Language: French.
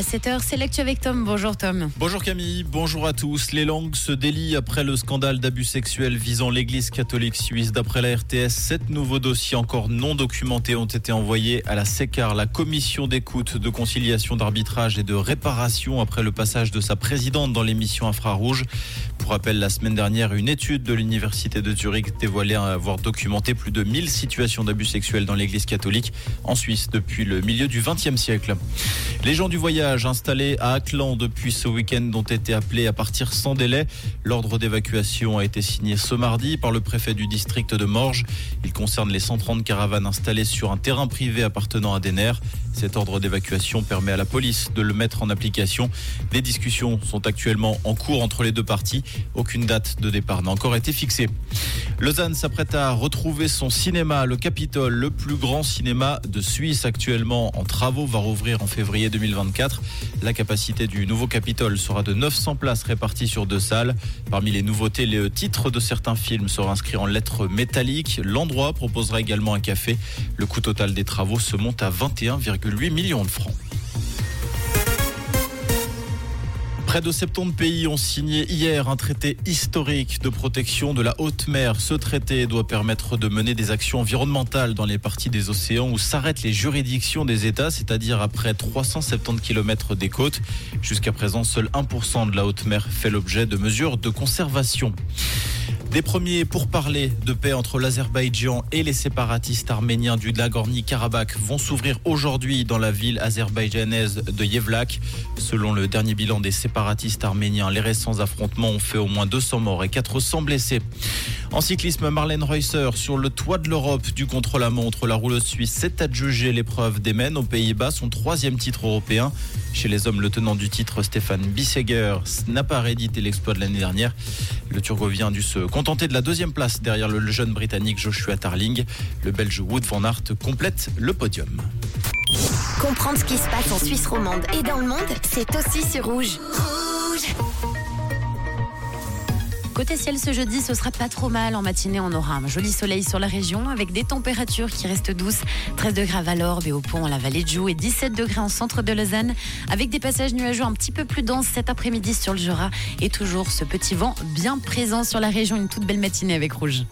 À 7h, c'est l'actu avec Tom. Bonjour Tom. Bonjour Camille, bonjour à tous. Les langues se délient après le scandale d'abus sexuels visant l'église catholique suisse. D'après la RTS, sept nouveaux dossiers encore non documentés ont été envoyés à la SECAR, la commission d'écoute, de conciliation, d'arbitrage et de réparation après le passage de sa présidente dans l'émission Infrarouge. Pour rappel, la semaine dernière, une étude de l'université de Zurich dévoilait avoir documenté plus de 1000 situations d'abus sexuels dans l'église catholique en Suisse depuis le milieu du XXe siècle. Les gens du voyage installés à Aclan depuis ce week-end ont été appelés à partir sans délai. L'ordre d'évacuation a été signé ce mardi par le préfet du district de Morges. Il concerne les 130 caravanes installées sur un terrain privé appartenant à Denner. Cet ordre d'évacuation permet à la police de le mettre en application. Des discussions sont actuellement en cours entre les deux parties. Aucune date de départ n'a encore été fixée. Lausanne s'apprête à retrouver son cinéma. Le Capitole, le plus grand cinéma de Suisse actuellement en travaux, va rouvrir en février 2024. La capacité du nouveau Capitole sera de 900 places réparties sur deux salles. Parmi les nouveautés, le titre de certains films sera inscrit en lettres métalliques. L'endroit proposera également un café. Le coût total des travaux se monte à 21,8 millions de francs. Près de 70 pays ont signé hier un traité historique de protection de la haute mer. Ce traité doit permettre de mener des actions environnementales dans les parties des océans où s'arrêtent les juridictions des États, c'est-à-dire après 370 km des côtes. Jusqu'à présent, seul 1% de la haute mer fait l'objet de mesures de conservation. Des premiers pourparlers de paix entre l'Azerbaïdjan et les séparatistes arméniens du Nagorno-Karabakh vont s'ouvrir aujourd'hui dans la ville azerbaïdjanaise de Yevlak. Selon le dernier bilan des séparatistes arméniens, les récents affrontements ont fait au moins 200 morts et 400 blessés. En cyclisme, Marlène Reusser sur le toit de l'Europe du contre-la-montre. La rouleuse suisse s'est adjugée l'épreuve des Mènes aux Pays-Bas, son troisième titre européen. Chez les hommes, le tenant du titre, Stéphane Bisseger, n'a pas réédité l'exploit de l'année dernière. Le Turgovien dû se contenter de la deuxième place derrière le jeune Britannique Joshua Tarling. Le Belge Wood van Aert complète le podium. Comprendre ce qui se passe en Suisse romande et dans le monde, c'est aussi sur. Rouge Côté ciel ce jeudi, ce sera pas trop mal. En matinée, on aura un joli soleil sur la région avec des températures qui restent douces. 13 degrés à Valorbe et au pont, la vallée de Joux et 17 degrés en centre de Lausanne avec des passages nuageux un petit peu plus denses cet après-midi sur le Jura et toujours ce petit vent bien présent sur la région. Une toute belle matinée avec Rouge.